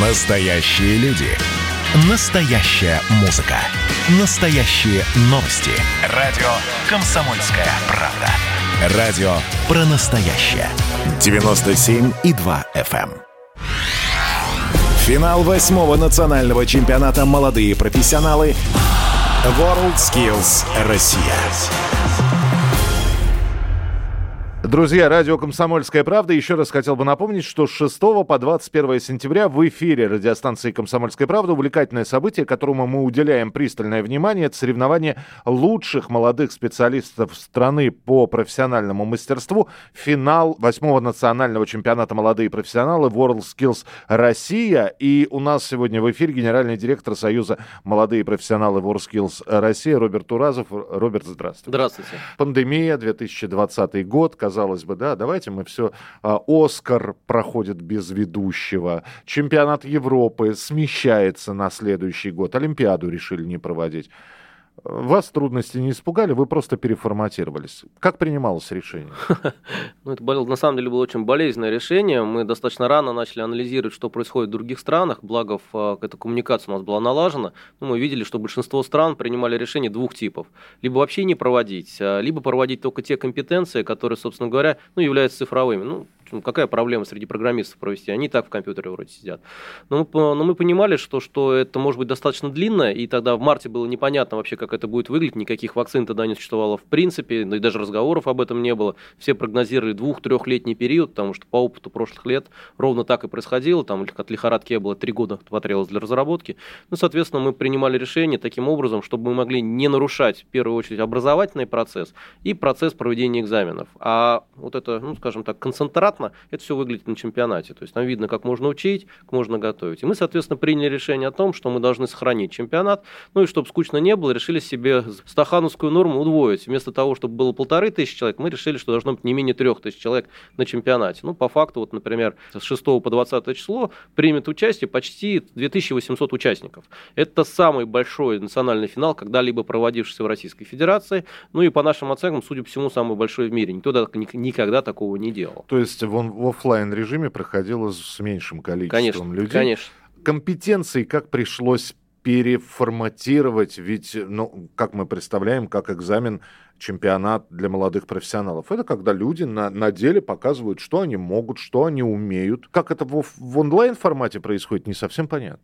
Настоящие люди. Настоящая музыка. Настоящие новости. Радио «Комсомольская правда». Радио про настоящее. 97,2 FM. эм. Финал восьмого национального чемпионата «Молодые профессионалы» WorldSkills Россия. Друзья, радио «Комсомольская правда». Еще раз хотел бы напомнить, что с 6 по 21 сентября в эфире радиостанции «Комсомольская правда» увлекательное событие, которому мы уделяем пристальное внимание. Это соревнование лучших молодых специалистов страны по профессиональному мастерству. Финал 8 национального чемпионата «Молодые профессионалы» WorldSkills Россия. И у нас сегодня в эфире генеральный директор Союза «Молодые профессионалы WorldSkills Россия» Роберт Уразов. Роберт, здравствуйте. Здравствуйте. Пандемия, 2020 год, казалось бы, да, давайте мы все... а, Оскар проходит без ведущего, чемпионат Европы смещается на следующий год, Олимпиаду решили не проводить. Вас трудности не испугали, вы просто переформатировались. Как принималось решение? Ну, это на самом деле было очень болезненное решение. Мы достаточно рано начали анализировать, что происходит в других странах. Благо, в, эта коммуникация у нас была налажена. Ну, мы видели, что большинство стран принимали решения двух типов. Либо вообще не проводить, а, либо проводить только те компетенции, которые, собственно говоря, ну, являются цифровыми. Ну, ну, какая проблема среди программистов провести? Они так в компьютере вроде сидят. Но мы, но мы понимали, что, что это может быть достаточно длинно, и тогда в марте было непонятно вообще, как это будет выглядеть. Никаких вакцин тогда не существовало в принципе, да и даже разговоров об этом не было. Все прогнозировали двух-трехлетний период, потому что по опыту прошлых лет ровно так и происходило. Там от лихорадки было три года потребовалось для разработки. Ну, соответственно, мы принимали решение таким образом, чтобы мы могли не нарушать, в первую очередь, образовательный процесс и процесс проведения экзаменов. А вот это, ну, скажем так, концентратно это все выглядит на чемпионате. То есть там видно, как можно учить, как можно готовить. И мы, соответственно, приняли решение о том, что мы должны сохранить чемпионат. Ну и чтобы скучно не было, решили себе стахановскую норму удвоить. Вместо того, чтобы было полторы тысячи человек, мы решили, что должно быть не менее трех тысяч человек на чемпионате. Ну, по факту, вот, например, с 6 по 20 число примет участие почти 2800 участников. Это самый большой национальный финал, когда-либо проводившийся в Российской Федерации. Ну и по нашим оценкам, судя по всему, самый большой в мире. Никто никогда такого не делал. То есть в, он- в оффлайн режиме проходило с меньшим количеством Конечно, людей. конечно. Компетенции как пришлось переформатировать, ведь, ну, как мы представляем, как экзамен чемпионат для молодых профессионалов. Это когда люди на, на деле показывают, что они могут, что они умеют. Как это в, в онлайн-формате происходит, не совсем понятно.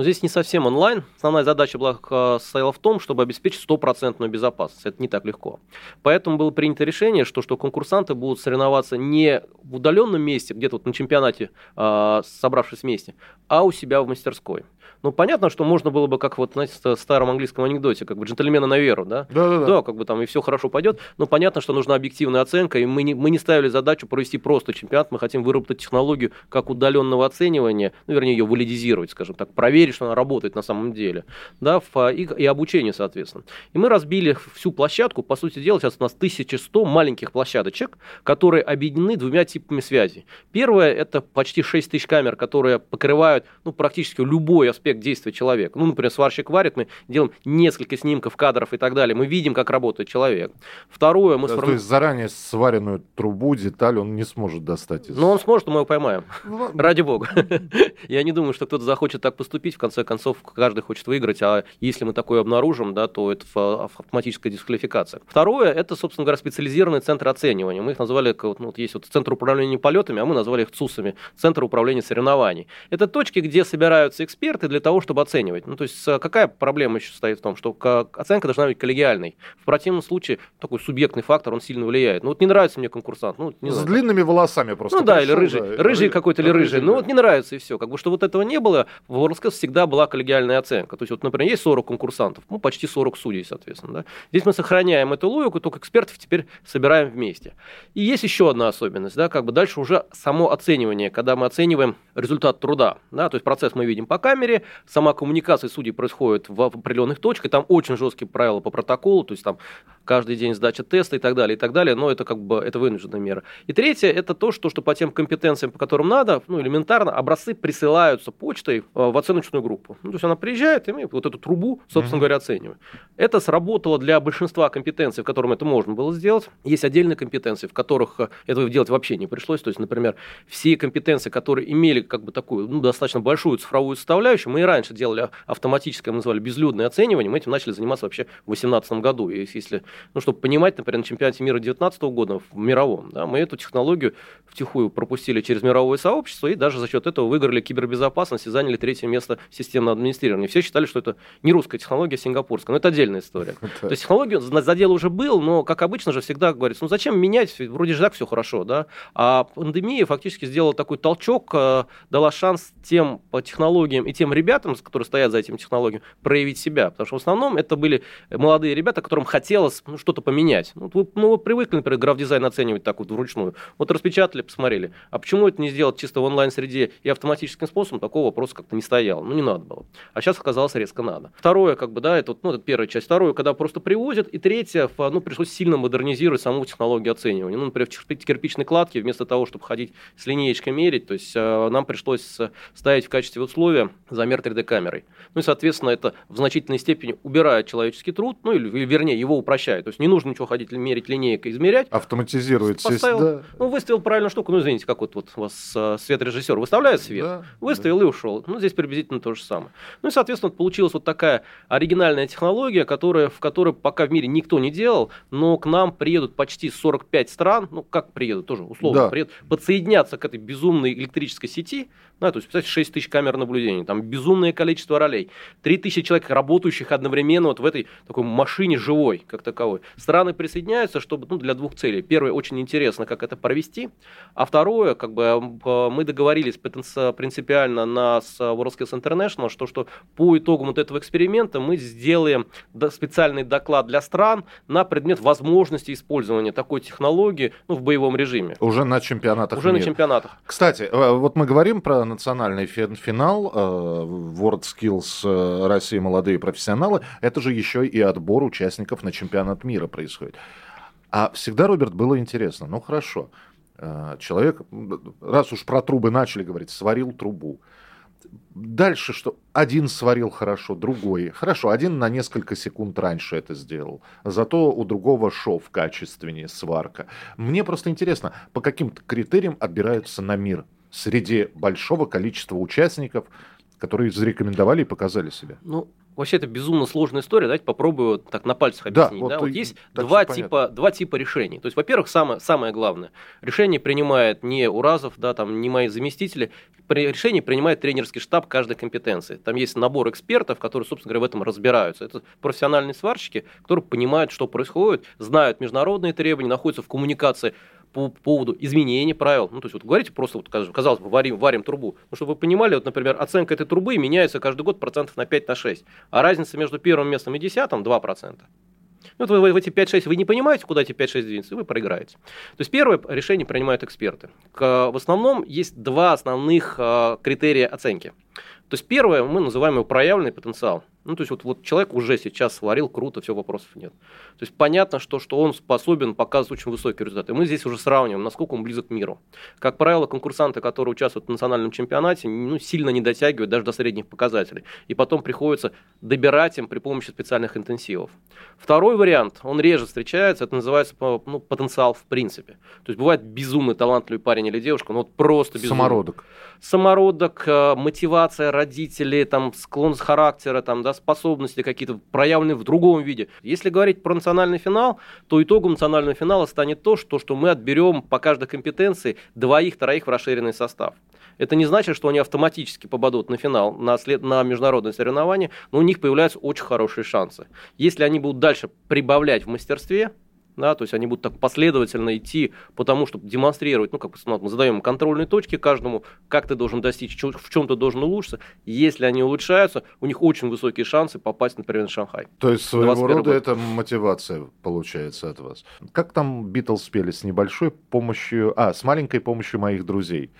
Но здесь не совсем онлайн. Основная задача была, э, состояла в том, чтобы обеспечить стопроцентную безопасность. Это не так легко. Поэтому было принято решение, что, что конкурсанты будут соревноваться не в удаленном месте, где-то вот на чемпионате, э, собравшись вместе, а у себя в мастерской. Ну, понятно, что можно было бы, как вот, знаете, в старом английском анекдоте, как бы джентльмена на веру, да? Да-да-да. Да, как бы там и все хорошо пойдет. Но понятно, что нужна объективная оценка, и мы не, мы не ставили задачу провести просто чемпионат, мы хотим выработать технологию как удаленного оценивания, ну, вернее, ее валидизировать, скажем так, проверить, что она работает на самом деле, да, в, и, и обучение, соответственно. И мы разбили всю площадку, по сути дела, сейчас у нас 1100 маленьких площадочек, которые объединены двумя типами связи. Первое, это почти 6 тысяч камер, которые покрывают, ну, практически любой аспект действия человека. Ну, например, сварщик варит, мы делаем несколько снимков, кадров и так далее, мы видим, как работает человек. Второе, мы Да, сформи- То есть заранее сваренную трубу, деталь он не сможет достать из... Ну, он сможет, мы его поймаем. Ну, Ради бога. Я не думаю, что кто-то захочет так поступить. В конце концов, каждый хочет выиграть, а если мы такое обнаружим, да, то это автоматическая дисквалификация. Второе, это, собственно говоря, специализированные центры оценивания. Мы их назвали, вот, ну, вот есть вот Центр управления полетами, а мы назвали их ЦУСами, Центр управления соревнований. Это точки, где собираются эксперты для того, чтобы оценивать. Ну, то есть э, какая проблема еще стоит в том, что ка- оценка должна быть коллегиальной. В противном случае такой субъектный фактор, он сильно влияет. Ну, вот не нравится мне конкурсант, ну, не С знаю, длинными волосами просто. ну да, или рыжий, да, рыжий ры- какой-то или рыжий. Ну вот не нравится и все. Как бы, что вот этого не было, в WorldSkills всегда была коллегиальная оценка. То есть, вот, например, есть 40 конкурсантов, ну почти 40 судей, соответственно. Да? Здесь мы сохраняем эту логику, только экспертов теперь собираем вместе. И есть еще одна особенность, да, как бы дальше уже само оценивание, когда мы оцениваем результат труда. Да, то есть процесс мы видим по камере, камере, сама коммуникация судей происходит в определенных точках, там очень жесткие правила по протоколу, то есть там каждый день сдача теста и так далее, и так далее, но это как бы это вынужденная мера. И третье, это то, что, что по тем компетенциям, по которым надо, ну, элементарно, образцы присылаются почтой э, в оценочную группу. Ну, то есть она приезжает, и мы вот эту трубу, собственно mm-hmm. говоря, оцениваем. Это сработало для большинства компетенций, в котором это можно было сделать. Есть отдельные компетенции, в которых э, этого делать вообще не пришлось. То есть, например, все компетенции, которые имели как бы такую ну, достаточно большую цифровую составляющую, мы и раньше делали автоматическое, мы называли безлюдное оценивание, мы этим начали заниматься вообще в 2018 году. И если ну, чтобы понимать, например, на чемпионате мира 2019 года в мировом, да, мы эту технологию втихую пропустили через мировое сообщество и даже за счет этого выиграли кибербезопасность и заняли третье место системного администрирования. Все считали, что это не русская технология, а сингапурская. Но это отдельная история. То есть технология задел уже был, но, как обычно же, всегда говорится, ну зачем менять, вроде же так все хорошо, да? А пандемия фактически сделала такой толчок, э, дала шанс тем по технологиям и тем ребятам, которые стоят за этим технологиям, проявить себя. Потому что в основном это были молодые ребята, которым хотелось ну, что-то поменять. Ну, вы, ну, вы привыкли, например, граф-дизайн оценивать так вот вручную. Вот распечатали, посмотрели. А почему это не сделать чисто в онлайн-среде и автоматическим способом? Такого вопроса как-то не стояло. Ну, не надо было. А сейчас оказалось резко надо. Второе, как бы, да, это, ну, это первая часть. Второе, когда просто привозят. И третье, ну, пришлось сильно модернизировать саму технологию оценивания. Ну, например, в кирпичной кладке, вместо того, чтобы ходить с линеечкой мерить, то есть э, нам пришлось ставить в качестве условия замер 3D-камерой. Ну и, соответственно, это в значительной степени убирает человеческий труд, ну или, вернее, его упрощает. То есть не нужно ничего ходить мерить линейкой, измерять. Автоматизирует. Поставил, да. ну, выставил правильную штуку, ну, извините, как вот, вот у вас э, светорежиссер выставляет свет, да, выставил да. и ушел. Ну, здесь приблизительно то же самое. Ну и, соответственно, получилась вот такая оригинальная технология, которая, в которой пока в мире никто не делал, но к нам приедут почти 45 стран, ну, как приедут, тоже условно да. приедут, подсоединяться к этой безумной электрической сети, да, то есть, представьте, 6 тысяч камер наблюдения, там безумное количество ролей, 3 тысячи человек, работающих одновременно вот в этой такой машине живой, как таковой. Страны присоединяются, чтобы, ну, для двух целей. Первое, очень интересно, как это провести, а второе, как бы мы договорились принципиально на с WorldSkills International, что, что по итогам вот этого эксперимента мы сделаем специальный доклад для стран на предмет возможности использования такой технологии ну, в боевом режиме. Уже на чемпионатах Уже мира. на чемпионатах. Кстати, э, вот мы говорим про национальный финал э, World Skills э, России молодые профессионалы. Это же еще и отбор участников на чемпионат мира происходит. А всегда, Роберт, было интересно. Ну хорошо, э, человек, раз уж про трубы начали говорить, сварил трубу. Дальше что? Один сварил хорошо, другой. Хорошо, один на несколько секунд раньше это сделал. Зато у другого шов качественнее, сварка. Мне просто интересно, по каким критериям отбираются на мир среди большого количества участников, которые зарекомендовали и показали себя? Ну, вообще это безумно сложная история. Давайте попробую так на пальцах объяснить. Да, вот, да? вот есть два типа, два типа решений. То есть, во-первых, самое, самое главное, решение принимает не Уразов, да, там, не мои заместители, решение принимает тренерский штаб каждой компетенции. Там есть набор экспертов, которые, собственно говоря, в этом разбираются. Это профессиональные сварщики, которые понимают, что происходит, знают международные требования, находятся в коммуникации по поводу изменения правил. Ну, то есть, вот говорите просто, вот, казалось бы, варим, варим трубу. Ну, чтобы вы понимали, вот, например, оценка этой трубы меняется каждый год процентов на 5-6. На 6, а разница между первым местом и десятым 2%. Ну, вот вы в эти 5-6 вы не понимаете, куда эти 5-6 двинется, и вы проиграете. То есть первое решение принимают эксперты. В основном есть два основных а, критерия оценки. То есть первое мы называем его проявленный потенциал. Ну, то есть вот, вот человек уже сейчас сварил круто, все, вопросов нет. То есть понятно, что, что он способен показывать очень высокий результат. И мы здесь уже сравниваем, насколько он близок к миру. Как правило, конкурсанты, которые участвуют в национальном чемпионате, ну, сильно не дотягивают даже до средних показателей. И потом приходится добирать им при помощи специальных интенсивов. Второй вариант, он реже встречается, это называется ну, потенциал в принципе. То есть бывает безумный талантливый парень или девушка, ну вот просто безумный. Самородок. Самородок, э, мотивация родителей, там, склонность характера, там, да, способности какие-то проявлены в другом виде. Если говорить про национальный финал, то итогом национального финала станет то, что, что мы отберем по каждой компетенции двоих-троих в расширенный состав. Это не значит, что они автоматически попадут на финал, на, след, на международное соревнование, но у них появляются очень хорошие шансы. Если они будут дальше прибавлять в мастерстве, да, то есть они будут так последовательно идти по тому, чтобы демонстрировать, ну, как мы задаем контрольные точки каждому, как ты должен достичь, в чем ты должен улучшиться. Если они улучшаются, у них очень высокие шансы попасть, например, на Шанхай. То есть своего рода год. это мотивация получается от вас. Как там Битлз спели с небольшой помощью, а, с маленькой помощью моих друзей?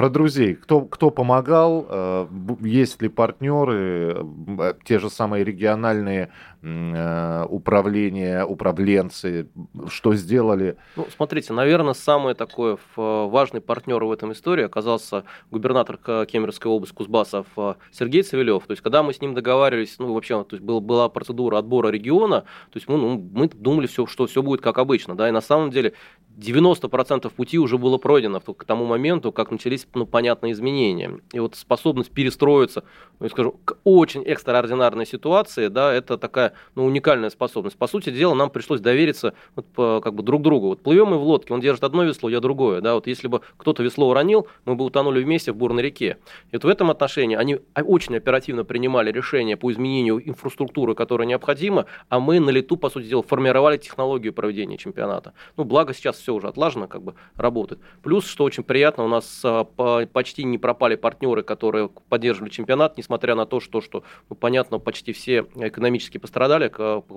про друзей. Кто, кто помогал? Э, есть ли партнеры? Э, те же самые региональные э, управления, управленцы? Что сделали? Ну, смотрите, наверное, самый такой важный партнер в этом истории оказался губернатор Кемеровской области Кузбассов Сергей Цивилев. То есть, когда мы с ним договаривались, ну, вообще, то есть, был, была процедура отбора региона, то есть, мы, ну, мы думали, все, что все будет как обычно, да, и на самом деле 90% пути уже было пройдено к тому моменту, как начались ну, понятные изменения. И вот способность перестроиться, ну, скажу, к очень экстраординарной ситуации, да, это такая ну, уникальная способность. По сути дела, нам пришлось довериться вот, по, как бы друг другу. Вот плывем мы в лодке, он держит одно весло, я другое. Да, вот если бы кто-то весло уронил, мы бы утонули вместе в бурной реке. И вот в этом отношении они очень оперативно принимали решения по изменению инфраструктуры, которая необходима, а мы на лету, по сути дела, формировали технологию проведения чемпионата. Ну, благо сейчас все уже отлажено, как бы работает. Плюс, что очень приятно, у нас а, почти не пропали партнеры, которые поддерживали чемпионат, несмотря на то, что, что ну, понятно, почти все экономически пострадали,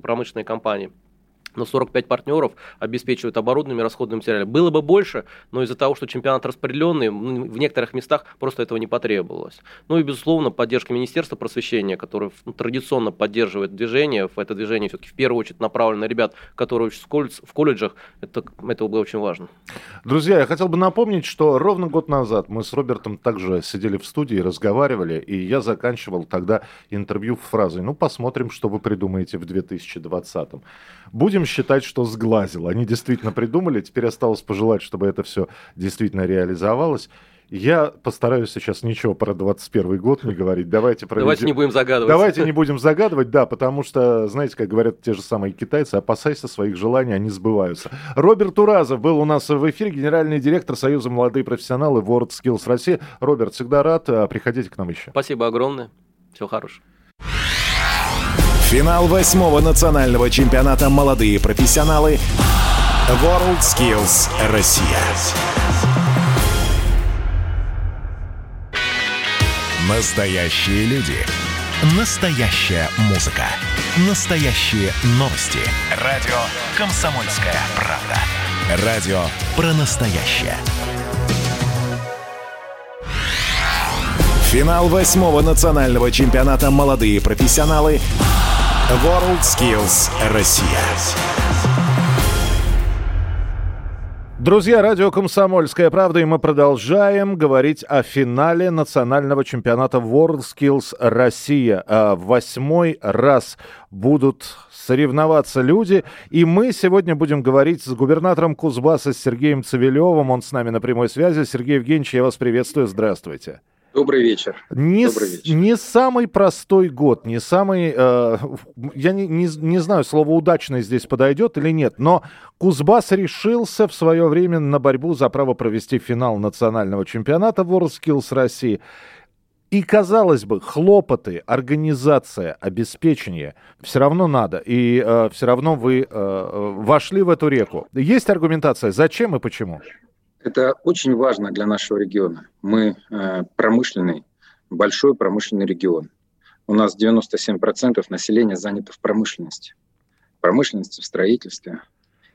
промышленные компании но 45 партнеров обеспечивают оборудованием и расходным. Было бы больше, но из-за того, что чемпионат распределенный, в некоторых местах просто этого не потребовалось. Ну и, безусловно, поддержка Министерства просвещения, которое ну, традиционно поддерживает движение. Это движение все-таки в первую очередь направлено на ребят, которые учатся в колледжах. Это, это было очень важно. Друзья, я хотел бы напомнить, что ровно год назад мы с Робертом также сидели в студии, разговаривали, и я заканчивал тогда интервью фразой «Ну, посмотрим, что вы придумаете в 2020 -м. Будем будем считать, что сглазил. Они действительно придумали. Теперь осталось пожелать, чтобы это все действительно реализовалось. Я постараюсь сейчас ничего про 21 год не говорить. Давайте проведем... Давайте не будем загадывать. Давайте не будем загадывать, да, потому что, знаете, как говорят те же самые китайцы, опасайся своих желаний, они сбываются. Роберт Уразов был у нас в эфире, генеральный директор Союза молодые профессионалы World Skills России. Роберт, всегда рад. А, приходите к нам еще. Спасибо огромное. Всего хорошего. Финал восьмого национального чемпионата «Молодые профессионалы» World Skills Россия. Настоящие люди. Настоящая музыка. Настоящие новости. Радио «Комсомольская правда». Радио про настоящее. Финал восьмого национального чемпионата «Молодые профессионалы» WorldSkills Россия. Друзья, радио «Комсомольская правда», и мы продолжаем говорить о финале национального чемпионата WorldSkills Россия. А восьмой раз будут соревноваться люди, и мы сегодня будем говорить с губернатором Кузбасса Сергеем Цивилевым. Он с нами на прямой связи. Сергей Евгеньевич, я вас приветствую. Здравствуйте. Добрый вечер. Не, Добрый вечер. не самый простой год, не самый, э, я не, не, не знаю, слово удачный здесь подойдет или нет, но Кузбасс решился в свое время на борьбу за право провести финал национального чемпионата WorldSkills России. И, казалось бы, хлопоты, организация, обеспечение все равно надо. И э, все равно вы э, э, вошли в эту реку. Есть аргументация, зачем и почему? Это очень важно для нашего региона. Мы э, промышленный, большой промышленный регион. У нас 97% населения занято в промышленности. В промышленности, в строительстве.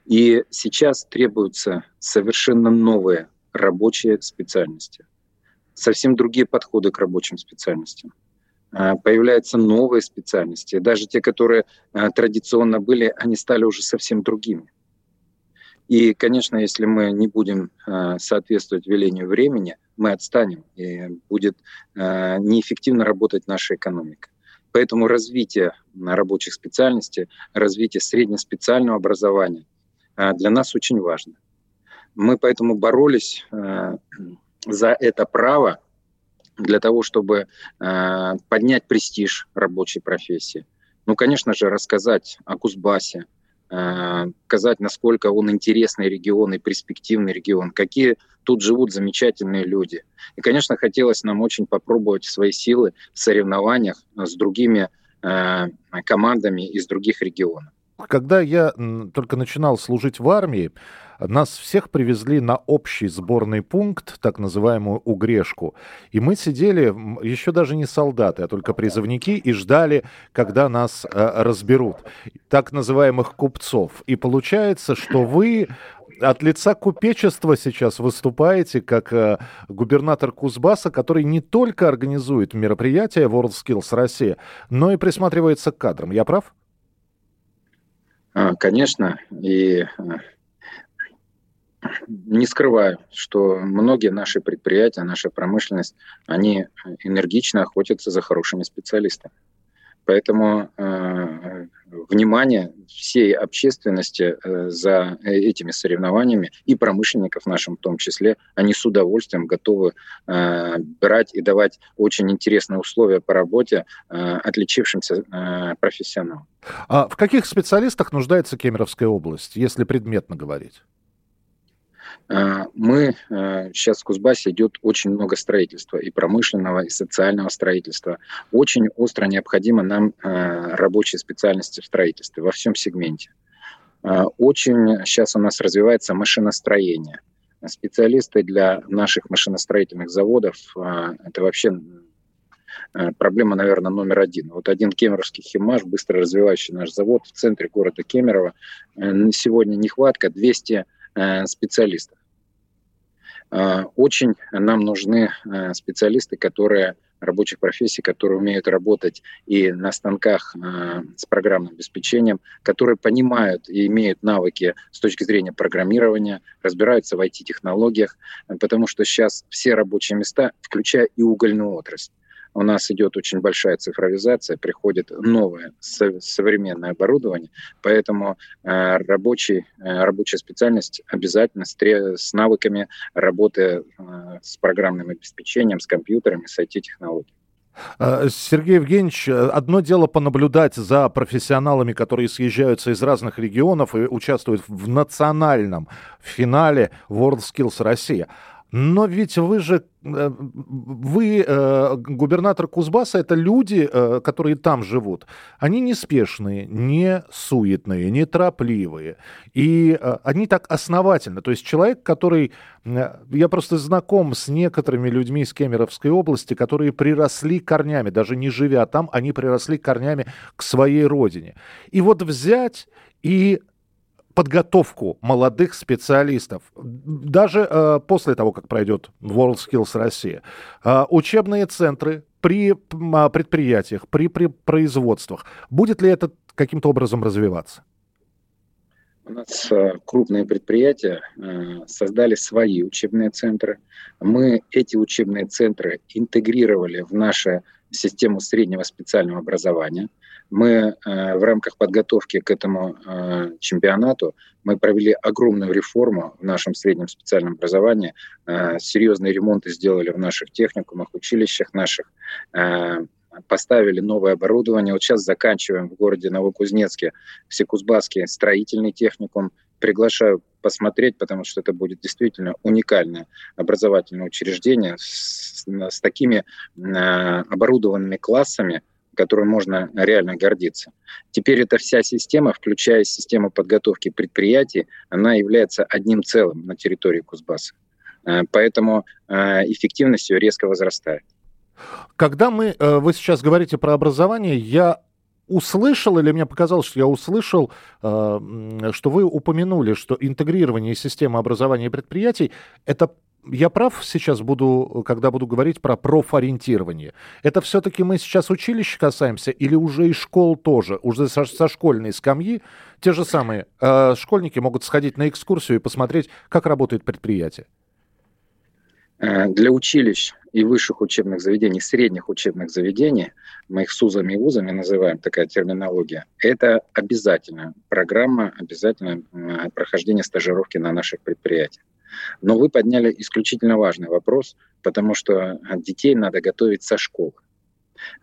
И сейчас требуются совершенно новые рабочие специальности. Совсем другие подходы к рабочим специальностям. Э, появляются новые специальности. Даже те, которые э, традиционно были, они стали уже совсем другими. И, конечно, если мы не будем э, соответствовать велению времени, мы отстанем, и будет э, неэффективно работать наша экономика. Поэтому развитие рабочих специальностей, развитие среднеспециального образования э, для нас очень важно. Мы поэтому боролись за это право для того, чтобы поднять престиж рабочей профессии. Ну, конечно же, рассказать о Кузбассе, сказать, насколько он интересный регион и перспективный регион, какие тут живут замечательные люди. И, конечно, хотелось нам очень попробовать свои силы в соревнованиях с другими э, командами из других регионов. Когда я только начинал служить в армии, нас всех привезли на общий сборный пункт, так называемую Угрешку. И мы сидели, еще даже не солдаты, а только призывники, и ждали, когда нас э, разберут. Так называемых купцов. И получается, что вы от лица купечества сейчас выступаете как э, губернатор Кузбасса, который не только организует мероприятия WorldSkills Россия, но и присматривается к кадрам. Я прав? А, конечно. И не скрываю, что многие наши предприятия, наша промышленность, они энергично охотятся за хорошими специалистами. Поэтому э, внимание всей общественности э, за этими соревнованиями и промышленников нашим в том числе, они с удовольствием готовы э, брать и давать очень интересные условия по работе э, отличившимся э, профессионалам. А в каких специалистах нуждается Кемеровская область, если предметно говорить? А, мы сейчас э, в Кузбассе идет очень много строительства, и промышленного, и социального строительства. Очень остро необходимо нам э, рабочие специальности в строительстве во всем сегменте. А, очень сейчас у нас развивается машиностроение. Специалисты для наших машиностроительных заводов а, – это вообще э, проблема, наверное, номер один. Вот один кемеровский химаш, быстро развивающий наш завод в центре города Кемерово. На сегодня нехватка 200 специалистов. А, очень нам нужны а, специалисты, которые рабочих профессий, которые умеют работать и на станках э, с программным обеспечением, которые понимают и имеют навыки с точки зрения программирования, разбираются в IT-технологиях, потому что сейчас все рабочие места, включая и угольную отрасль, у нас идет очень большая цифровизация, приходит новое современное оборудование, поэтому э, рабочий, э, рабочая специальность обязательно с, с навыками работы э, с программным обеспечением, с компьютерами, с IT-технологиями. Сергей Евгеньевич, одно дело понаблюдать за профессионалами, которые съезжаются из разных регионов и участвуют в национальном финале WorldSkills Россия. Но ведь вы же, э, вы, э, губернатор Кузбасса, это люди, э, которые там живут. Они неспешные, не суетные, не торопливые. И они так основательно. То есть человек, который... Я просто знаком с некоторыми людьми из Кемеровской области, которые приросли корнями, даже не живя там, они приросли корнями к своей родине. И вот взять и подготовку молодых специалистов, даже э, после того, как пройдет WorldSkills Россия. Э, учебные центры при э, предприятиях, при, при производствах. Будет ли это каким-то образом развиваться? У нас э, крупные предприятия э, создали свои учебные центры. Мы эти учебные центры интегрировали в нашу систему среднего специального образования. Мы э, в рамках подготовки к этому э, чемпионату мы провели огромную реформу в нашем среднем специальном образовании. Э, серьезные ремонты сделали в наших техникумах, училищах наших поставили новое оборудование. Вот сейчас заканчиваем в городе Новокузнецке Всекузбасский строительный техникум. Приглашаю посмотреть, потому что это будет действительно уникальное образовательное учреждение с, с такими э, оборудованными классами, которым можно реально гордиться. Теперь эта вся система, включая систему подготовки предприятий, она является одним целым на территории Кузбасса. Э, поэтому э, эффективность ее резко возрастает. Когда мы, э, вы сейчас говорите про образование, я услышал, или мне показалось, что я услышал, что вы упомянули, что интегрирование системы образования предприятий – это я прав сейчас буду, когда буду говорить про профориентирование? Это все-таки мы сейчас училища касаемся или уже и школ тоже? Уже со, со школьной скамьи те же самые э, школьники могут сходить на экскурсию и посмотреть, как работает предприятие? Э, для училищ и высших учебных заведений, средних учебных заведений, мы их СУЗами и ВУЗами называем, такая терминология, это обязательно программа, обязательно прохождение стажировки на наших предприятиях. Но вы подняли исключительно важный вопрос, потому что детей надо готовить со школы.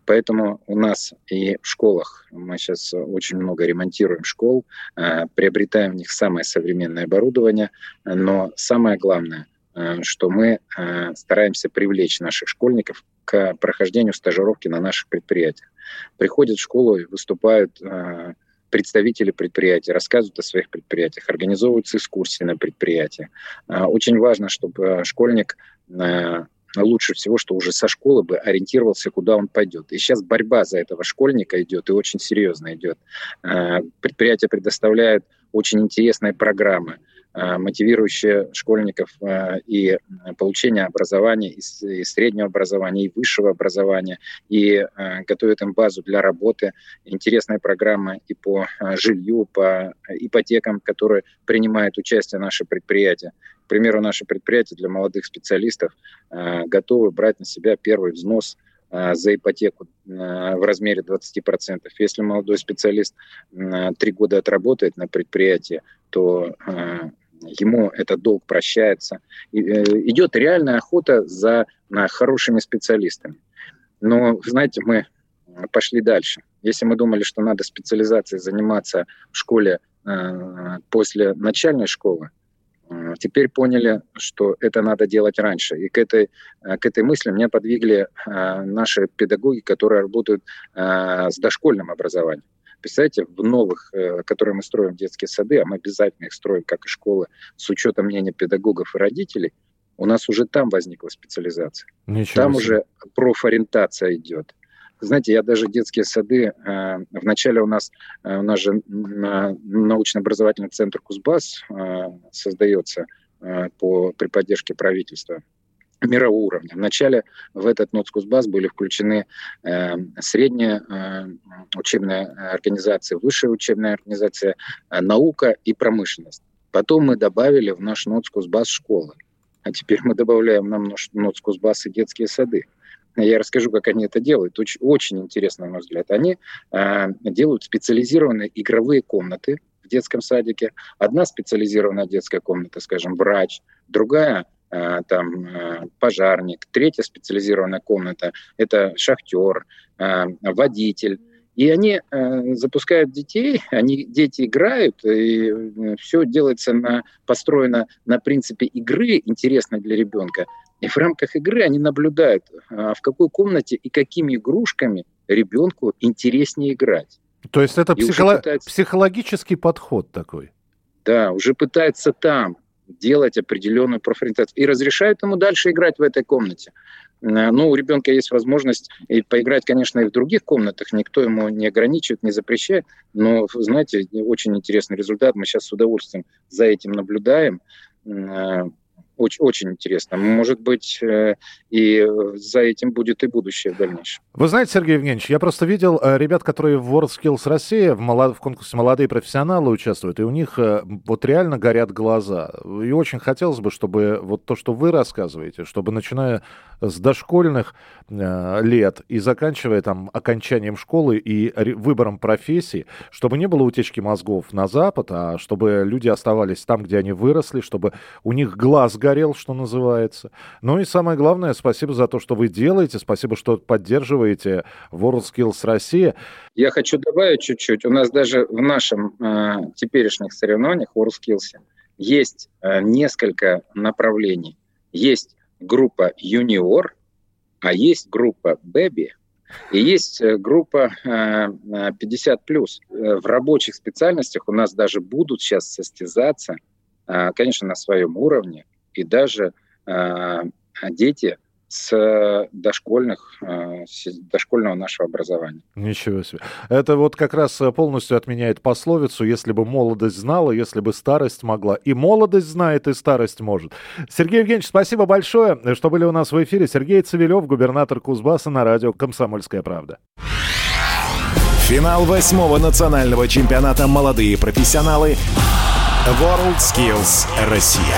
Поэтому у нас и в школах, мы сейчас очень много ремонтируем школ, э, приобретаем в них самое современное оборудование, но самое главное, э, что мы э, стараемся привлечь наших школьников к прохождению стажировки на наших предприятиях. Приходят в школу и выступают представители предприятий рассказывают о своих предприятиях, организовываются экскурсии на предприятия. А, очень важно, чтобы э, школьник э, лучше всего, что уже со школы бы ориентировался, куда он пойдет. И сейчас борьба за этого школьника идет, и очень серьезно идет. Э, предприятия предоставляют очень интересные программы мотивирующие школьников и получение образования, и среднего образования, и высшего образования, и готовят им базу для работы. Интересная программа и по жилью, по ипотекам, которые принимают участие наши предприятия. К примеру, наши предприятия для молодых специалистов готовы брать на себя первый взнос – Э, за ипотеку э, в размере 20%. Если молодой специалист э, три года отработает на предприятии, то ему этот долг прощается. Идет реальная охота за хорошими специалистами. Но, знаете, мы пошли дальше. Если мы думали, что надо специализацией заниматься в школе после начальной школы, теперь поняли, что это надо делать раньше. И к этой, э, к этой мысли меня подвигли э, наши педагоги, которые работают э, с дошкольным образованием. Представляете, в новых, которые мы строим детские сады, а мы обязательно их строим, как и школы, с учетом мнения педагогов и родителей, у нас уже там возникла специализация. Ничего там себе. уже профориентация идет. Знаете, я даже детские сады, э, вначале у нас, э, у нас же научно-образовательный центр Кузбасс э, создается по, при поддержке правительства мирового уровня. Вначале в этот НОЦ были включены э, средняя э, учебная организация, высшая учебная организация, э, наука и промышленность. Потом мы добавили в наш НОЦ школы. А теперь мы добавляем нам НОЦ Кузбасс и детские сады. Я расскажу, как они это делают. Очень, очень интересно, на мой взгляд. Они э, делают специализированные игровые комнаты в детском садике. Одна специализированная детская комната, скажем, врач, другая там э, пожарник, третья специализированная комната – это шахтер, э, водитель. И они э, запускают детей, они, дети играют, и э, все делается на, построено на принципе игры, интересной для ребенка. И в рамках игры они наблюдают, в какой комнате и какими игрушками ребенку интереснее играть. То есть это психоло... пытается... психологический подход такой? Да, уже пытается там делать определенную профориентацию. И разрешают ему дальше играть в этой комнате. А, ну, у ребенка есть возможность и поиграть, конечно, и в других комнатах. Никто ему не ограничивает, не запрещает. Но, знаете, очень интересный результат. Мы сейчас с удовольствием за этим наблюдаем а, очень, очень интересно. Может быть, э, и за этим будет и будущее в дальнейшем. Вы знаете, Сергей Евгеньевич, я просто видел э, ребят, которые в WorldSkills Россия в, молод... в конкурсе «Молодые профессионалы» участвуют, и у них э, вот реально горят глаза. И очень хотелось бы, чтобы вот то, что вы рассказываете, чтобы начиная с дошкольных лет и заканчивая там окончанием школы и выбором профессии, чтобы не было утечки мозгов на Запад, а чтобы люди оставались там, где они выросли, чтобы у них глаз горел, что называется. Ну и самое главное, спасибо за то, что вы делаете, спасибо, что поддерживаете WorldSkills Россия. Я хочу добавить чуть-чуть. У нас даже в нашем э, теперешних соревнованиях WorldSkills есть э, несколько направлений. Есть группа юниор, а есть группа бэби, и есть э, группа 50+. Э, э, в рабочих специальностях у нас даже будут сейчас состязаться, конечно, на своем уровне, и даже дети с дошкольных, э, с дошкольного нашего образования. Ничего себе. Это вот как раз э, полностью отменяет пословицу «если бы молодость знала, если бы старость могла». И молодость знает, и старость может. Сергей Евгеньевич, спасибо большое, что были у нас в эфире. Сергей Цивилев, губернатор Кузбасса на радио «Комсомольская правда». Финал восьмого национального чемпионата «Молодые профессионалы» WorldSkills Россия.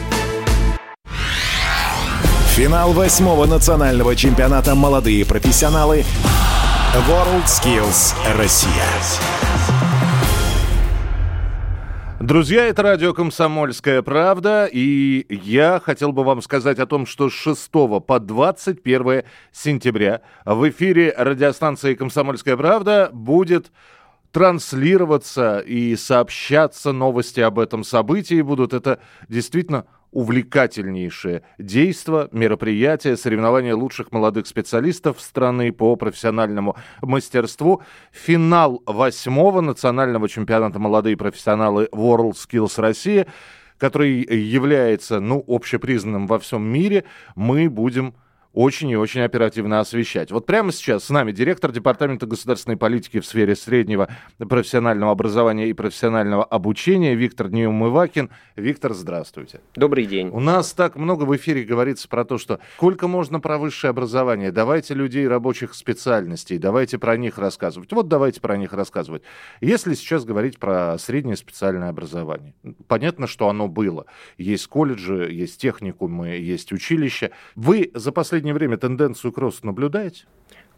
Финал восьмого национального чемпионата «Молодые профессионалы» WorldSkills Россия. Друзья, это радио «Комсомольская правда», и я хотел бы вам сказать о том, что с 6 по 21 сентября в эфире радиостанции «Комсомольская правда» будет транслироваться и сообщаться новости об этом событии будут. Это действительно увлекательнейшее действо, мероприятие, соревнование лучших молодых специалистов страны по профессиональному мастерству. Финал восьмого национального чемпионата «Молодые профессионалы World Skills Россия», который является, ну, общепризнанным во всем мире, мы будем очень и очень оперативно освещать. Вот прямо сейчас с нами директор Департамента государственной политики в сфере среднего профессионального образования и профессионального обучения Виктор Неумывакин. Виктор, здравствуйте. Добрый день. У нас так много в эфире говорится про то, что сколько можно про высшее образование, давайте людей рабочих специальностей, давайте про них рассказывать. Вот давайте про них рассказывать. Если сейчас говорить про среднее специальное образование, понятно, что оно было. Есть колледжи, есть техникумы, есть училища. Вы за последние последнее время тенденцию к росту наблюдаете?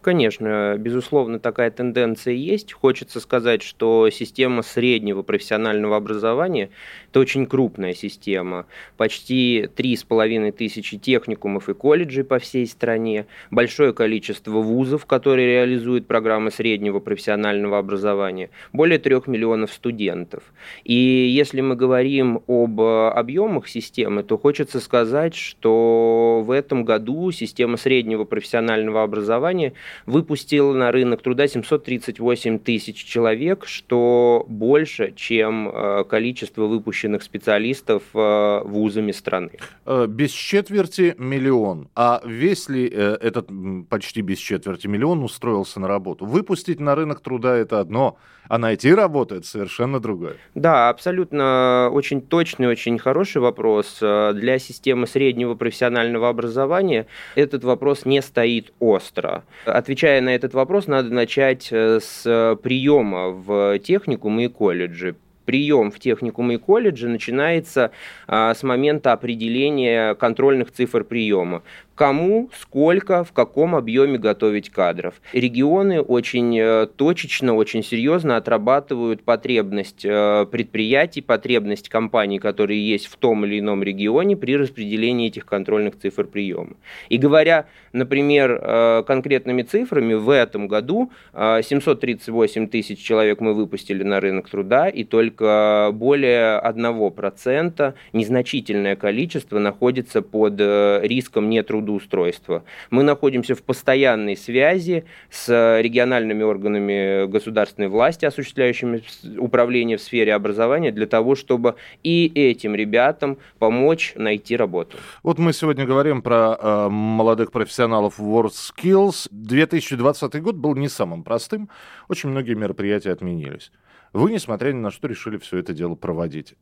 Конечно, безусловно, такая тенденция есть. Хочется сказать, что система среднего профессионального образования – это очень крупная система. Почти три с половиной тысячи техникумов и колледжей по всей стране, большое количество вузов, которые реализуют программы среднего профессионального образования, более трех миллионов студентов. И если мы говорим об объемах системы, то хочется сказать, что в этом году система среднего профессионального образования – выпустил на рынок труда 738 тысяч человек, что больше, чем э, количество выпущенных специалистов э, вузами страны. Э, без четверти миллион. А весь ли этот почти без четверти миллион устроился на работу? Выпустить на рынок труда это одно, а найти работу это совершенно другое. Да, абсолютно очень точный, очень хороший вопрос. Для системы среднего профессионального образования этот вопрос не стоит остро отвечая на этот вопрос, надо начать э, с приема в техникум и колледжи прием в техникум и колледже начинается а, с момента определения контрольных цифр приема кому, сколько, в каком объеме готовить кадров. Регионы очень э, точечно, очень серьезно отрабатывают потребность э, предприятий, потребность компаний, которые есть в том или ином регионе при распределении этих контрольных цифр приема. И говоря, например, э, конкретными цифрами, в этом году 738 тысяч человек мы выпустили на рынок труда, и только более 1%, незначительное количество, находится под риском нетрудоустройства трудоустройства. Мы находимся в постоянной связи с региональными органами государственной власти, осуществляющими управление в сфере образования, для того, чтобы и этим ребятам помочь найти работу. Вот мы сегодня говорим про э, молодых профессионалов WorldSkills. 2020 год был не самым простым. Очень многие мероприятия отменились. Вы, несмотря ни на что, решили все это дело проводить.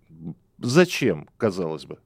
Зачем, казалось бы?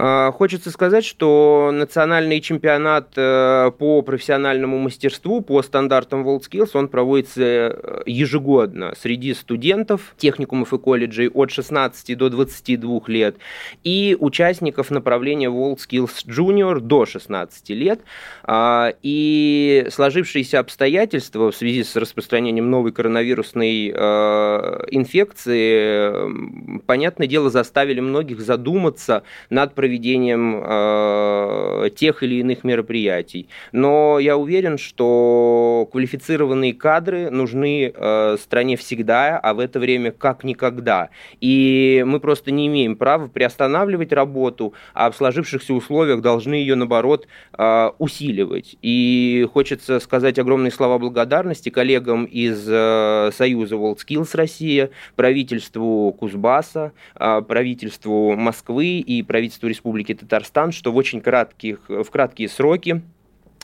А, хочется сказать, что национальный чемпионат э, по профессиональному мастерству, по стандартам WorldSkills, он проводится э, ежегодно среди студентов техникумов и колледжей от 16 до 22 лет и участников направления WorldSkills Junior до 16 лет. А, и сложившиеся обстоятельства в связи с распространением новой коронавирусной э, инфекции, понятное дело, заставили многих задуматься над проведением проведением э, тех или иных мероприятий. Но я уверен, что квалифицированные кадры нужны э, стране всегда, а в это время как никогда. И мы просто не имеем права приостанавливать работу, а в сложившихся условиях должны ее, наоборот, э, усиливать. И хочется сказать огромные слова благодарности коллегам из э, Союза WorldSkills Россия, правительству Кузбасса, э, правительству Москвы и правительству Республики Татарстан, что в очень кратких, в краткие сроки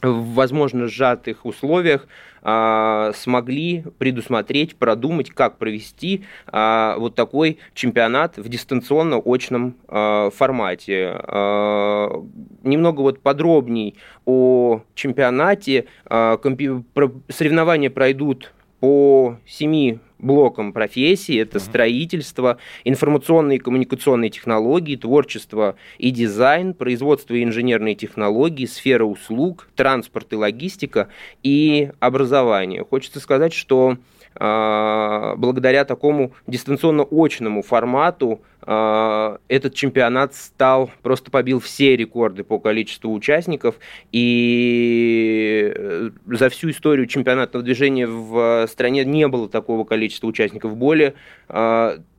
в, возможно, сжатых условиях а, смогли предусмотреть, продумать, как провести а, вот такой чемпионат в дистанционно-очном а, формате. А, немного вот подробней о чемпионате. А, компи- соревнования пройдут по семи блокам профессии. Это строительство, информационные и коммуникационные технологии, творчество и дизайн, производство и инженерные технологии, сфера услуг, транспорт и логистика и образование. Хочется сказать, что благодаря такому дистанционно-очному формату этот чемпионат стал, просто побил все рекорды по количеству участников, и э, за всю историю чемпионатного движения в стране не было такого количества участников. Более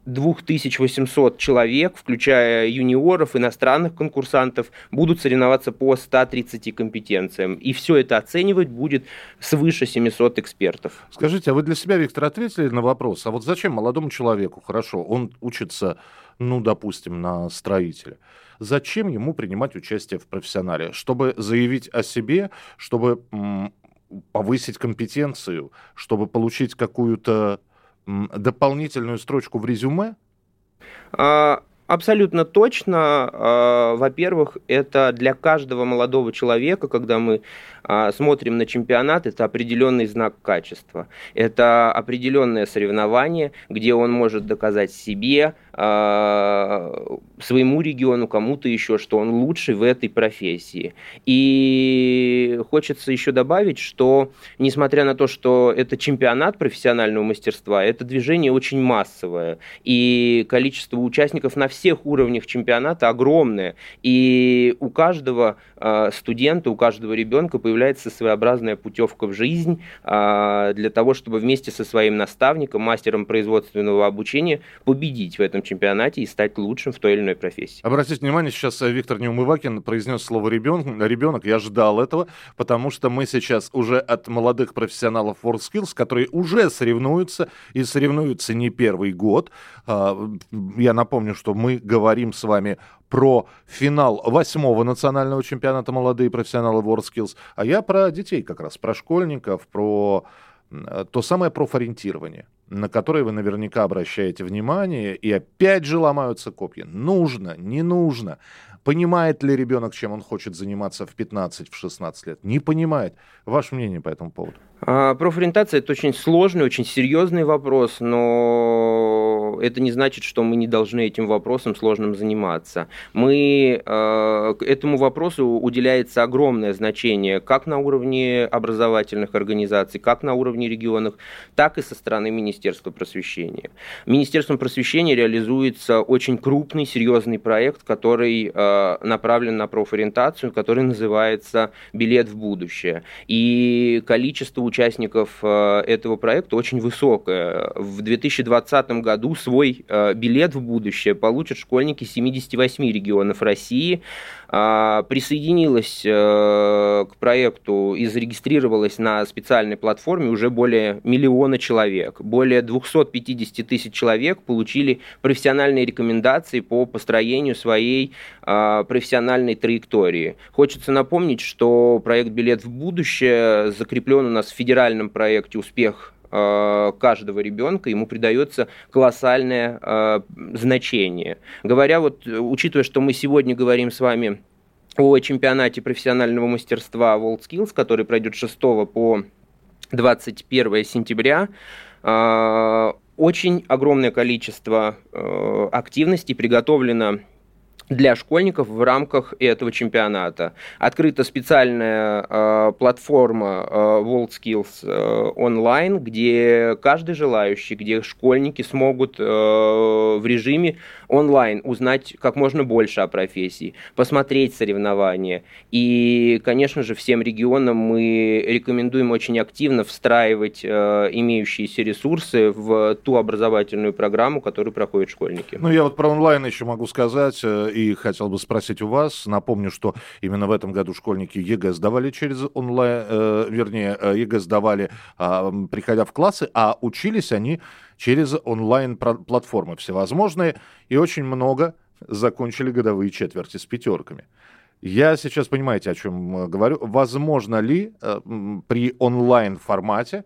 2800 человек, включая юниоров, иностранных конкурсантов, будут соревноваться по 130 компетенциям. И все это оценивать будет свыше 700 экспертов. Скажите, а вы для себя, Виктор, ответили на вопрос, а вот зачем молодому человеку, хорошо, он учится, ну, допустим, на строителя, зачем ему принимать участие в профессионале? Чтобы заявить о себе, чтобы повысить компетенцию, чтобы получить какую-то дополнительную строчку в резюме? А, абсолютно точно. А, во-первых, это для каждого молодого человека, когда мы а, смотрим на чемпионат, это определенный знак качества. Это определенное соревнование, где он может доказать себе, своему региону, кому-то еще, что он лучший в этой профессии. И хочется еще добавить, что несмотря на то, что это чемпионат профессионального мастерства, это движение очень массовое. И количество участников на всех уровнях чемпионата огромное. И у каждого а, студента, у каждого ребенка появляется своеобразная путевка в жизнь для того, чтобы вместе со своим наставником, мастером производственного обучения победить в этом чемпионате и стать лучшим в той или иной профессии. Обратите внимание, сейчас э, Виктор Неумывакин произнес слово ребенок. ребенок. Я ждал этого, потому что мы сейчас уже от молодых профессионалов WorldSkills, которые уже соревнуются и соревнуются не первый год. А, я напомню, что мы говорим с вами про финал восьмого национального чемпионата молодые профессионалы WorldSkills, а я про детей как раз, про школьников, про Э, то самое профориентирование, на которое вы наверняка обращаете внимание, и опять же ломаются копья. Нужно, не нужно. Понимает ли ребенок, чем он хочет заниматься в 15-16 лет? Не понимает. Ваше мнение по этому поводу? А, профориентация – это очень сложный, очень серьезный вопрос, но это не значит, что мы не должны этим вопросом сложным заниматься. Мы, э, этому вопросу уделяется огромное значение как на уровне образовательных организаций, как на уровне регионов, так и со стороны Министерства просвещения. Министерством просвещения реализуется очень крупный, серьезный проект, который э, направлен на профориентацию, который называется «Билет в будущее». И количество участников э, этого проекта очень высокая. В 2020 году свой э, билет в будущее получат школьники 78 регионов России. А, присоединилась э, к проекту и зарегистрировалась на специальной платформе уже более миллиона человек. Более 250 тысяч человек получили профессиональные рекомендации по построению своей а, профессиональной траектории. Хочется напомнить, что проект «Билет в будущее» закреплен у нас в федеральном проекте «Успех каждого ребенка, ему придается колоссальное э, значение. Говоря вот, учитывая, что мы сегодня говорим с вами о чемпионате профессионального мастерства WorldSkills, который пройдет 6 по 21 сентября, э, очень огромное количество активностей приготовлено для школьников в рамках этого чемпионата. Открыта специальная э, платформа э, WorldSkills э, онлайн, где каждый желающий, где школьники смогут э, в режиме онлайн узнать как можно больше о профессии, посмотреть соревнования. И, конечно же, всем регионам мы рекомендуем очень активно встраивать э, имеющиеся ресурсы в ту образовательную программу, которую проходят школьники. Ну, я вот про онлайн еще могу сказать э, и хотел бы спросить у вас. Напомню, что именно в этом году школьники ЕГЭ сдавали через онлайн, э, вернее, э, ЕГЭ сдавали, э, приходя в классы, а учились они через онлайн-платформы всевозможные, и очень много закончили годовые четверти с пятерками. Я сейчас понимаете, о чем э, говорю. Возможно ли при онлайн-формате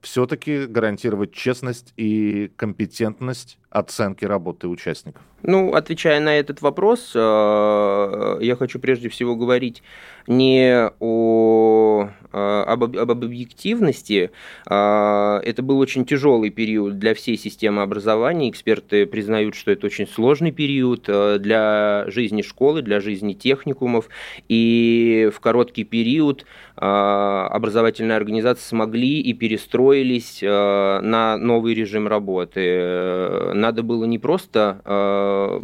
все-таки гарантировать честность и компетентность оценки работы участников? Ну, отвечая на этот вопрос, э, я хочу прежде всего говорить не о, э, об, об объективности. Э, это был очень тяжелый период для всей системы образования. Эксперты признают, что это очень сложный период для жизни школы, для жизни техникумов. И в короткий период образовательные организации смогли и перестроились на новый режим работы. Надо было не просто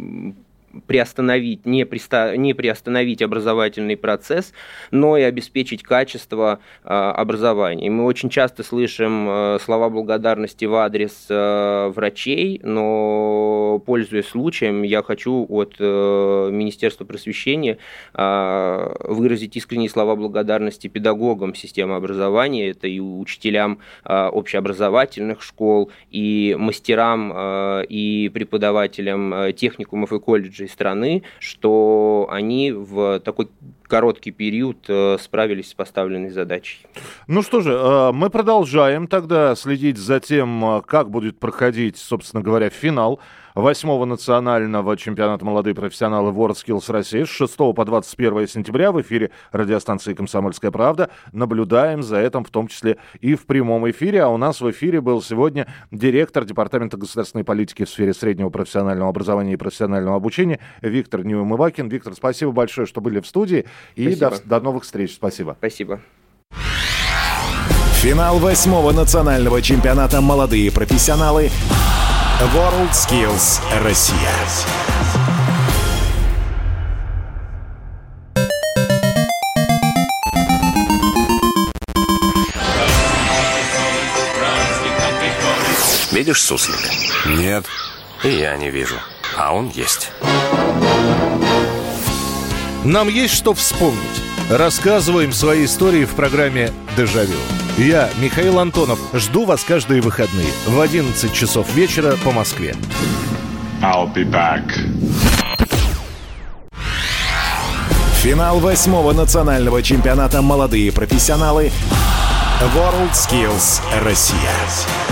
приостановить, не, приста, не приостановить образовательный процесс, но и обеспечить качество э, образования. И мы очень часто слышим э, слова благодарности в адрес э, врачей, но, пользуясь случаем, я хочу от э, Министерства просвещения э, выразить искренние слова благодарности педагогам системы образования, это и учителям э, общеобразовательных школ, и мастерам, э, и преподавателям э, техникумов и колледжей страны, что они в такой короткий период э, справились с поставленной задачей. Ну что же, э, мы продолжаем тогда следить за тем, э, как будет проходить, собственно говоря, финал восьмого национального чемпионата молодые профессионалы WorldSkills России с 6 по 21 сентября в эфире радиостанции «Комсомольская правда». Наблюдаем за этим в том числе и в прямом эфире. А у нас в эфире был сегодня директор Департамента государственной политики в сфере среднего профессионального образования и профессионального обучения Виктор Неумывакин. Виктор, спасибо большое, что были в студии. И до, до новых встреч. Спасибо. Спасибо. Финал восьмого национального чемпионата «Молодые профессионалы» WorldSkills Россия. Видишь суслика? Нет. И я не вижу. А он есть. Нам есть что вспомнить. Рассказываем свои истории в программе «Дежавю». Я, Михаил Антонов, жду вас каждые выходные в 11 часов вечера по Москве. I'll be back. Финал восьмого национального чемпионата «Молодые профессионалы» WorldSkills Россия.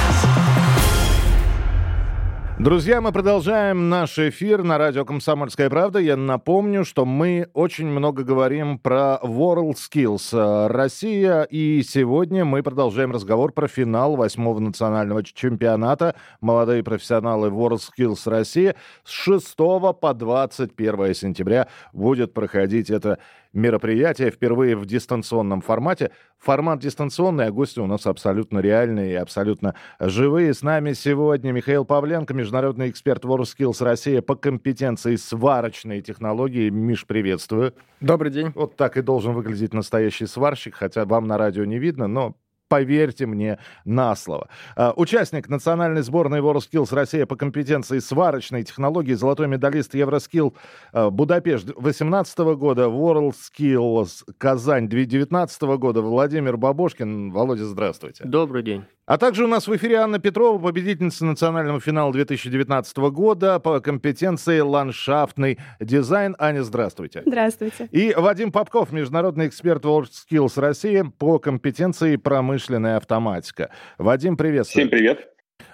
Друзья, мы продолжаем наш эфир на радио «Комсомольская правда». Я напомню, что мы очень много говорим про WorldSkills Россия, и сегодня мы продолжаем разговор про финал восьмого национального чемпионата «Молодые профессионалы WorldSkills Россия». С 6 по 21 сентября будет проходить это мероприятие впервые в дистанционном формате. Формат дистанционный, а гости у нас абсолютно реальные и абсолютно живые. С нами сегодня Михаил Павленко, международный эксперт WorldSkills Россия по компетенции сварочной технологии. Миш, приветствую. Добрый день. Вот так и должен выглядеть настоящий сварщик, хотя вам на радио не видно, но поверьте мне на слово. Uh, участник национальной сборной WorldSkills Россия по компетенции сварочной технологии, золотой медалист Евроскилл uh, Будапешт 2018 года, WorldSkills Казань 2019 года, Владимир Бабошкин. Володя, здравствуйте. Добрый день. А также у нас в эфире Анна Петрова, победительница национального финала 2019 года по компетенции ландшафтный дизайн. Аня, здравствуйте. Здравствуйте. И Вадим Попков, международный эксперт WorldSkills России по компетенции промышленная автоматика. Вадим, приветствую. Всем привет.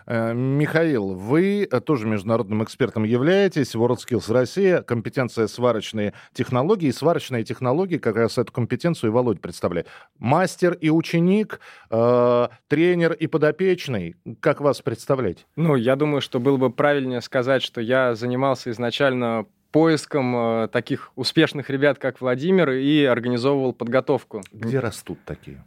Э, Михаил, вы э, тоже международным экспертом являетесь, WorldSkills Россия, компетенция сварочные технологии, сварочные технологии, как раз эту компетенцию и Володь представляет. Мастер и ученик, э, тренер и подопечный, как вас представлять? Ну, я думаю, что было бы правильнее сказать, что я занимался изначально поиском э, таких успешных ребят, как Владимир, и организовывал подготовку. Где растут такие?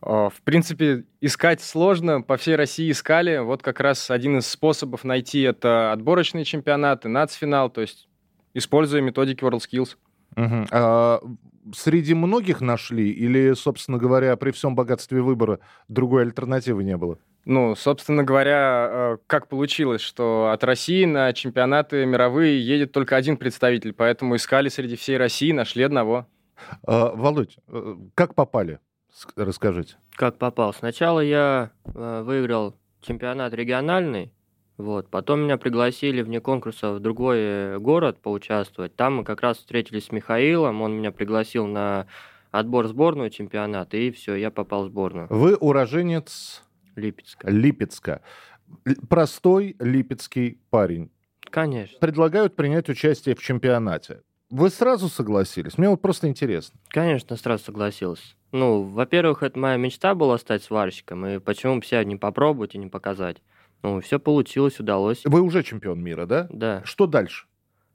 В принципе, искать сложно, по всей России искали. Вот как раз один из способов найти это отборочные чемпионаты, нацфинал, то есть используя методики WorldSkills. Угу. А, среди многих нашли или, собственно говоря, при всем богатстве выбора другой альтернативы не было? Ну, собственно говоря, э, как получилось, что от России на чемпионаты мировые едет только один представитель, поэтому искали среди всей России, нашли одного. А, Володь, э, как попали? Расскажите. Как попал? Сначала я э, выиграл чемпионат региональный, вот. Потом меня пригласили вне конкурса в другой город поучаствовать. Там мы как раз встретились с Михаилом, он меня пригласил на отбор сборную чемпионата, и все, я попал в сборную. Вы уроженец... Липецка. Липецка. Простой липецкий парень. Конечно. Предлагают принять участие в чемпионате. Вы сразу согласились? Мне вот просто интересно. Конечно, сразу согласился. Ну, во-первых, это моя мечта была стать сварщиком, и почему бы себя не попробовать и не показать? Ну, все получилось, удалось. Вы уже чемпион мира, да? Да. Что дальше?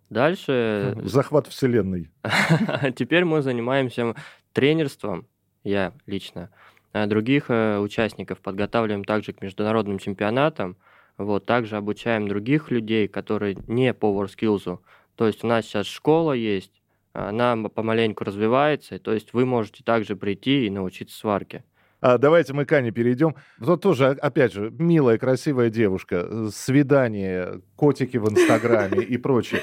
Дальше... Захват вселенной. Теперь мы занимаемся тренерством, я лично. А других э, участников подготавливаем также к международным чемпионатам. Вот, также обучаем других людей, которые не по WorldSkills. То есть у нас сейчас школа есть, она помаленьку развивается, то есть вы можете также прийти и научиться сварке. А, давайте мы к Ане перейдем. Вот тоже, опять же, милая, красивая девушка, свидание, котики в Инстаграме и прочее.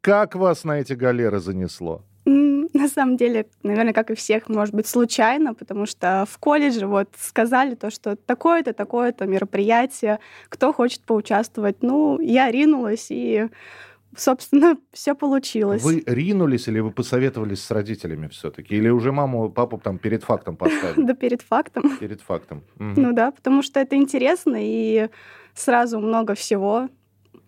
Как вас на эти галеры занесло? На самом деле, наверное, как и всех, может быть, случайно, потому что в колледже вот сказали то, что такое-то, такое-то мероприятие, кто хочет поучаствовать. Ну, я ринулась и собственно, все получилось. Вы ринулись или вы посоветовались с родителями все-таки? Или уже маму, папу там перед фактом поставили? Да перед фактом. Перед фактом. Ну да, потому что это интересно и сразу много всего.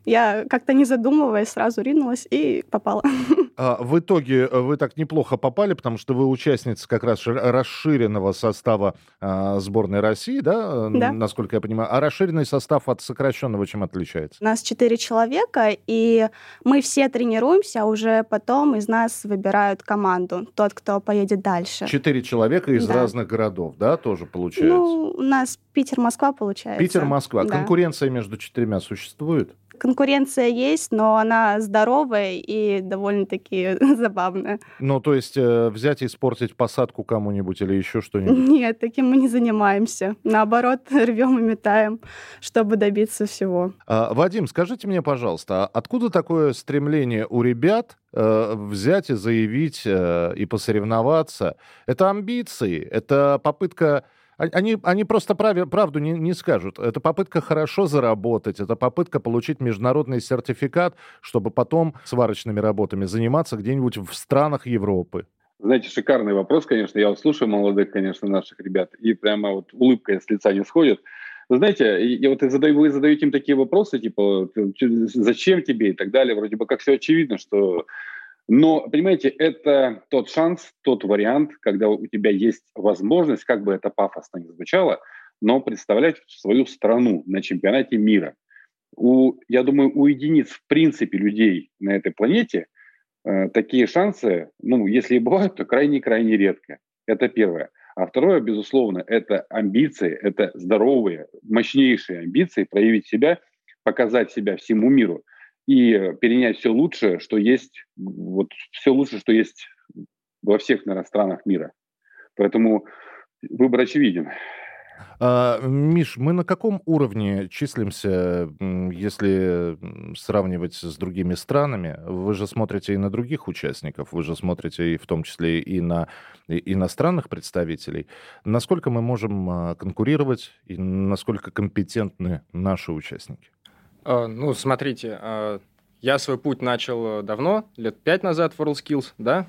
Я как-то не задумываясь сразу ринулась и попала. А, в итоге э, вы так неплохо попали, потому что вы участница как раз расширенного состава а, сборной России, да? Э, да. Насколько я понимаю. А расширенный состав от сокращенного чем отличается? У нас четыре человека, и мы все тренируемся, а уже потом из нас выбирают команду, тот, кто поедет дальше. Четыре человека из да. разных городов, да, тоже получается? Ну, у нас Питер-Москва получается. Питер-Москва. Да. Конкуренция между четырьмя существует? Конкуренция есть, но она здоровая и довольно-таки забавная. Ну, то есть э, взять и испортить посадку кому-нибудь или еще что-нибудь? Нет, таким мы не занимаемся. Наоборот, рвем и метаем, чтобы добиться всего. А, Вадим, скажите мне, пожалуйста, а откуда такое стремление у ребят э, взять и заявить э, и посоревноваться? Это амбиции, это попытка они, они просто прав, правду не, не скажут. Это попытка хорошо заработать, это попытка получить международный сертификат, чтобы потом сварочными работами заниматься где-нибудь в странах Европы. Знаете, шикарный вопрос, конечно. Я вот слушаю молодых, конечно, наших ребят, и прямо вот улыбка с лица не сходит. Знаете, я вот задаю, вы задаете им такие вопросы, типа, зачем тебе и так далее, вроде бы как все очевидно, что но, понимаете, это тот шанс, тот вариант, когда у тебя есть возможность, как бы это пафосно не звучало, но представлять свою страну на чемпионате мира. У, я думаю, у единиц в принципе людей на этой планете э, такие шансы, ну, если и бывают, то крайне-крайне редко. Это первое. А второе, безусловно, это амбиции, это здоровые, мощнейшие амбиции проявить себя, показать себя всему миру – и перенять все лучшее, что есть, вот все лучшее, что есть во всех, наверное, странах мира. Поэтому выбор очевиден. А, Миш, мы на каком уровне числимся, если сравнивать с другими странами? Вы же смотрите и на других участников, вы же смотрите и в том числе и на иностранных представителей. Насколько мы можем а, конкурировать и насколько компетентны наши участники? А, ну, смотрите, а, я свой путь начал давно, лет пять назад в WorldSkills, да,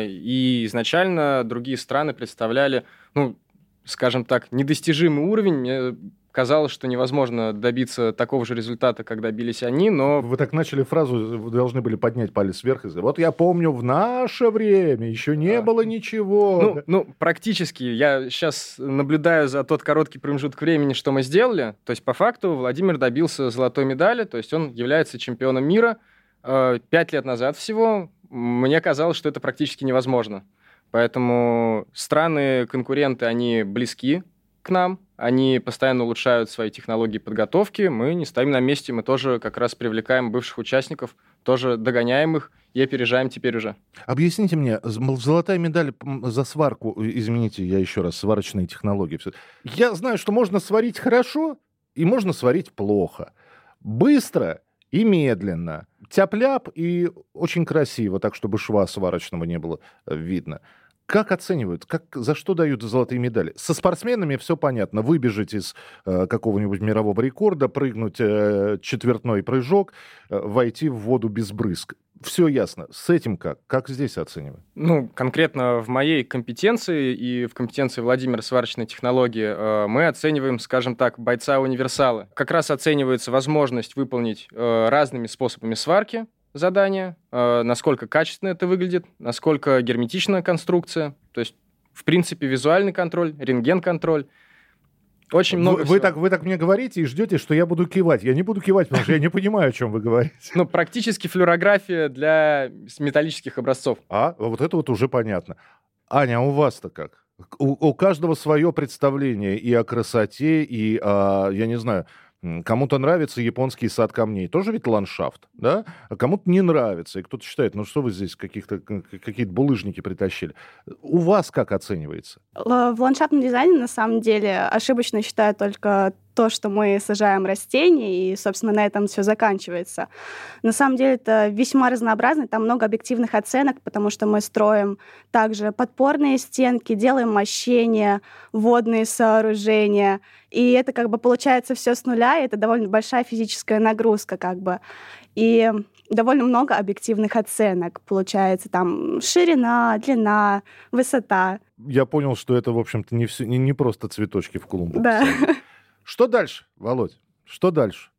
и изначально другие страны представляли, ну, скажем так, недостижимый уровень. Казалось, что невозможно добиться такого же результата, как добились они, но... Вы так начали фразу, вы должны были поднять палец вверх и сказать, вот я помню, в наше время еще не да. было ничего. Ну, ну, практически. Я сейчас наблюдаю за тот короткий промежуток времени, что мы сделали. То есть, по факту, Владимир добился золотой медали, то есть он является чемпионом мира. Э, пять лет назад всего мне казалось, что это практически невозможно. Поэтому страны-конкуренты, они близки к нам, они постоянно улучшают свои технологии подготовки, мы не стоим на месте, мы тоже как раз привлекаем бывших участников, тоже догоняем их и опережаем теперь уже. Объясните мне, золотая медаль за сварку, извините, я еще раз, сварочные технологии. Я знаю, что можно сварить хорошо и можно сварить плохо. Быстро и медленно. Тяп-ляп и очень красиво, так, чтобы шва сварочного не было э, видно. Как оценивают? Как, за что дают золотые медали? Со спортсменами все понятно. Выбежать из э, какого-нибудь мирового рекорда, прыгнуть э, четвертной прыжок, э, войти в воду без брызг. все ясно. С этим как? Как здесь оценивать? Ну, конкретно в моей компетенции и в компетенции Владимира сварочной технологии э, мы оцениваем, скажем так, бойца-универсала. Как раз оценивается возможность выполнить э, разными способами сварки задания, э, насколько качественно это выглядит, насколько герметична конструкция, то есть, в принципе, визуальный контроль, рентген-контроль. Очень много вы, вы, так, вы так мне говорите и ждете, что я буду кивать. Я не буду кивать, потому что я не понимаю, о чем вы говорите. Ну, практически флюорография для металлических образцов. А, вот это вот уже понятно. Аня, а у вас-то как? У, у каждого свое представление и о красоте, и, о, я не знаю, Кому-то нравится японский сад камней, тоже ведь ландшафт, да? А кому-то не нравится, и кто-то считает, ну что вы здесь каких-то какие-то булыжники притащили. У вас как оценивается? В ландшафтном дизайне на самом деле ошибочно считаю только то, что мы сажаем растения, и, собственно, на этом все заканчивается. На самом деле это весьма разнообразно, там много объективных оценок, потому что мы строим также подпорные стенки, делаем мощения, водные сооружения, и это как бы получается все с нуля, и это довольно большая физическая нагрузка как бы. И довольно много объективных оценок. Получается там ширина, длина, высота. Я понял, что это, в общем-то, не, все, не, не просто цветочки в клумбу. Да. Что дальше, Володь? Что дальше?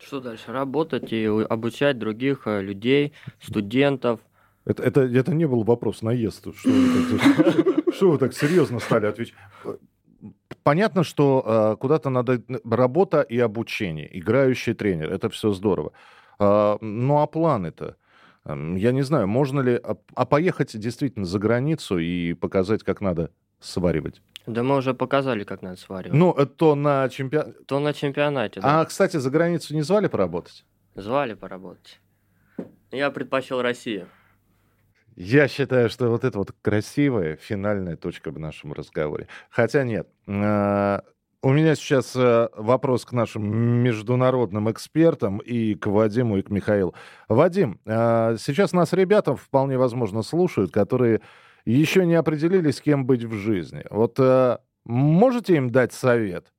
Что дальше? Работать и обучать других э, людей, студентов. Это, это, это не был вопрос наезд. Что вы так, что вы так серьезно стали отвечать? Понятно, что э, куда-то надо работа и обучение, играющий тренер, это все здорово. Э, ну а планы-то? Эм, я не знаю, можно ли... А, а поехать действительно за границу и показать, как надо сваривать? Да мы уже показали, как надо сваривать. Ну, э, то на чемпионате. То на чемпионате, да. А, кстати, за границу не звали поработать? Звали поработать. Я предпочел Россию. Я считаю, что вот это вот красивая финальная точка в нашем разговоре. Хотя нет. Э, у меня сейчас э, вопрос к нашим международным экспертам и к Вадиму, и к Михаилу. Вадим, сейчас нас ребята вполне возможно слушают, которые еще не определились, кем быть в жизни. Вот э, можете им дать совет?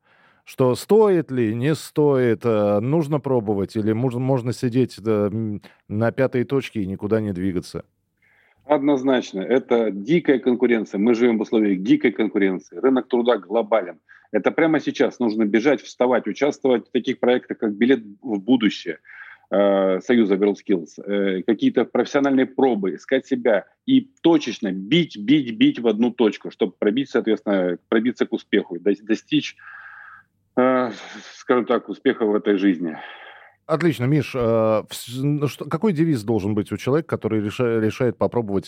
Что стоит ли, не стоит, э, нужно пробовать или можно, можно сидеть на пятой точке и никуда не двигаться? Однозначно. Это дикая конкуренция. Мы живем в условиях дикой конкуренции. Рынок труда глобален. Это прямо сейчас нужно бежать, вставать, участвовать в таких проектах, как «Билет в будущее», Э, Союза WorldSkills, э, какие-то профессиональные пробы, искать себя и точечно бить, бить, бить в одну точку, чтобы пробить, соответственно, пробиться к успеху, достичь, э, скажем так, успеха в этой жизни. Отлично, Миш. Ну какой девиз должен быть у человека, который решает попробовать,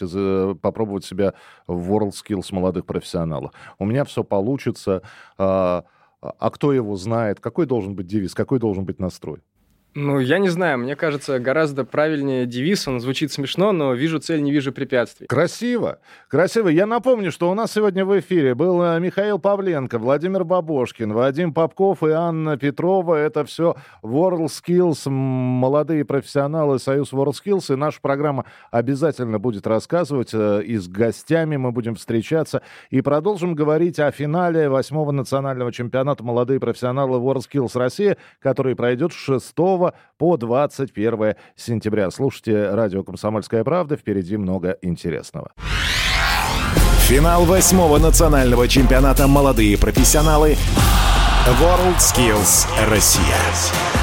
попробовать себя в WorldSkills молодых профессионалов? У меня все получится. А кто его знает? Какой должен быть девиз? Какой должен быть настрой? Ну, я не знаю, мне кажется, гораздо правильнее девиз, он звучит смешно, но вижу цель, не вижу препятствий. Красиво, красиво. Я напомню, что у нас сегодня в эфире был э, Михаил Павленко, Владимир Бабошкин, Вадим Попков и Анна Петрова. Это все WorldSkills, молодые профессионалы Союз WorldSkills. И наша программа обязательно будет рассказывать, э, и с гостями мы будем встречаться. И продолжим говорить о финале восьмого национального чемпионата молодые профессионалы WorldSkills Россия, который пройдет 6 по 21 сентября. Слушайте радио «Комсомольская правда». Впереди много интересного. Финал восьмого национального чемпионата «Молодые профессионалы» WorldSkills Россия.